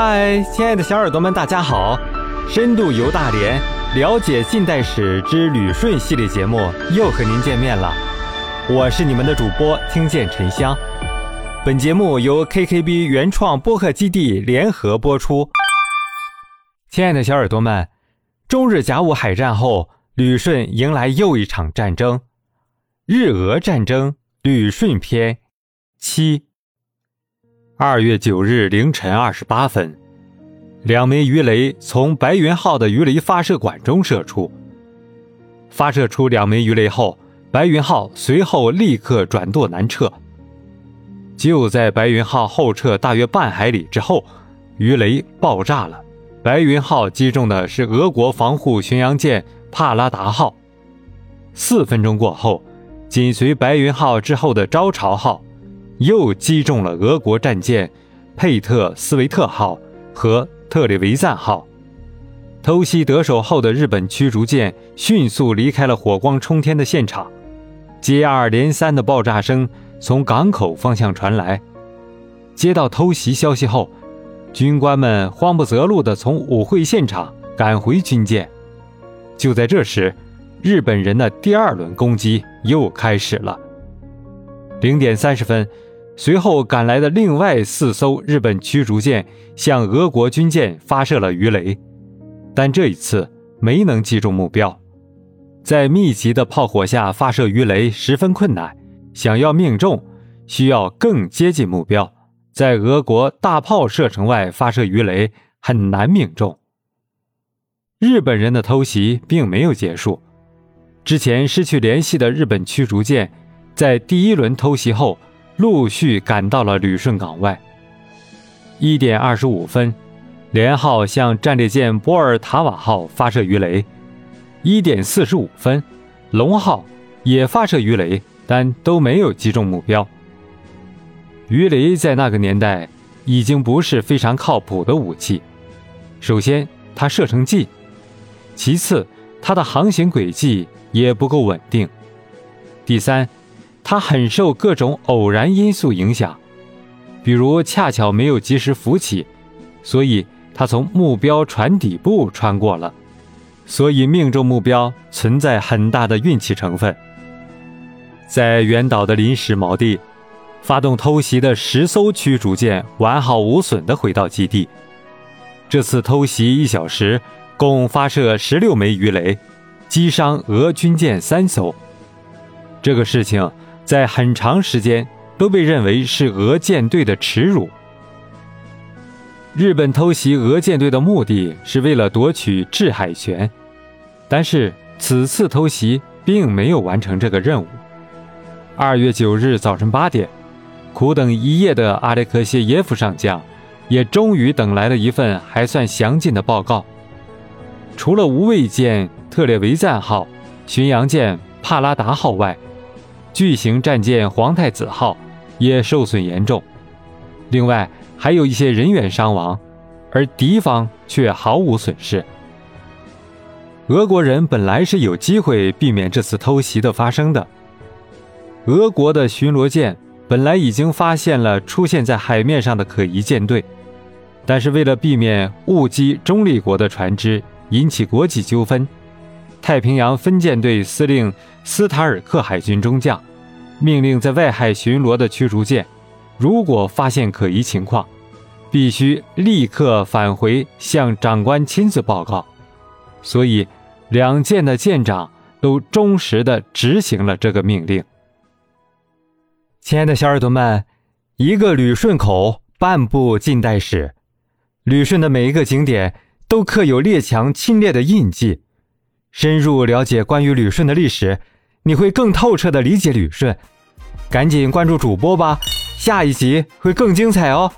嗨，亲爱的小耳朵们，大家好！深度游大连，了解近代史之旅顺系列节目又和您见面了。我是你们的主播听见沉香。本节目由 KKB 原创播客基地联合播出。亲爱的小耳朵们，中日甲午海战后，旅顺迎来又一场战争——日俄战争旅顺篇七。二月九日凌晨二十八分，两枚鱼雷从白云号的鱼雷发射管中射出。发射出两枚鱼雷后，白云号随后立刻转舵南撤。就在白云号后撤大约半海里之后，鱼雷爆炸了。白云号击中的是俄国防护巡洋舰帕拉达号。四分钟过后，紧随白云号之后的招潮号。又击中了俄国战舰佩特斯维特号和特里维赞号，偷袭得手后的日本驱逐舰迅速离开了火光冲天的现场。接二连三的爆炸声从港口方向传来。接到偷袭消息后，军官们慌不择路地从舞会现场赶回军舰。就在这时，日本人的第二轮攻击又开始了。零点三十分。随后赶来的另外四艘日本驱逐舰向俄国军舰发射了鱼雷，但这一次没能击中目标。在密集的炮火下发射鱼雷十分困难，想要命中，需要更接近目标。在俄国大炮射程外发射鱼雷很难命中。日本人的偷袭并没有结束，之前失去联系的日本驱逐舰，在第一轮偷袭后。陆续赶到了旅顺港外。一点二十五分，连号向战列舰波尔塔瓦号发射鱼雷。一点四十五分，龙号也发射鱼雷，但都没有击中目标。鱼雷在那个年代已经不是非常靠谱的武器。首先，它射程近；其次，它的航行轨迹也不够稳定；第三。它很受各种偶然因素影响，比如恰巧没有及时浮起，所以它从目标船底部穿过了，所以命中目标存在很大的运气成分。在原岛的临时锚地，发动偷袭的十艘驱逐舰完好无损地回到基地。这次偷袭一小时，共发射十六枚鱼雷，击伤俄军舰三艘。这个事情。在很长时间都被认为是俄舰队的耻辱。日本偷袭俄舰队的目的是为了夺取制海权，但是此次偷袭并没有完成这个任务。二月九日早晨八点，苦等一夜的阿列克谢耶夫上将也终于等来了一份还算详尽的报告。除了无畏舰特列维赞号、巡洋舰帕拉达号外，巨型战舰“皇太子号”也受损严重，另外还有一些人员伤亡，而敌方却毫无损失。俄国人本来是有机会避免这次偷袭的发生的。俄国的巡逻舰本来已经发现了出现在海面上的可疑舰队，但是为了避免误击中立国的船只，引起国际纠纷，太平洋分舰队司令斯塔尔克海军中将。命令在外海巡逻的驱逐舰，如果发现可疑情况，必须立刻返回向长官亲自报告。所以，两舰的舰长都忠实地执行了这个命令。亲爱的小耳朵们，一个旅顺口，半部近代史。旅顺的每一个景点都刻有列强侵略的印记。深入了解关于旅顺的历史。你会更透彻的理解旅顺，赶紧关注主播吧，下一集会更精彩哦。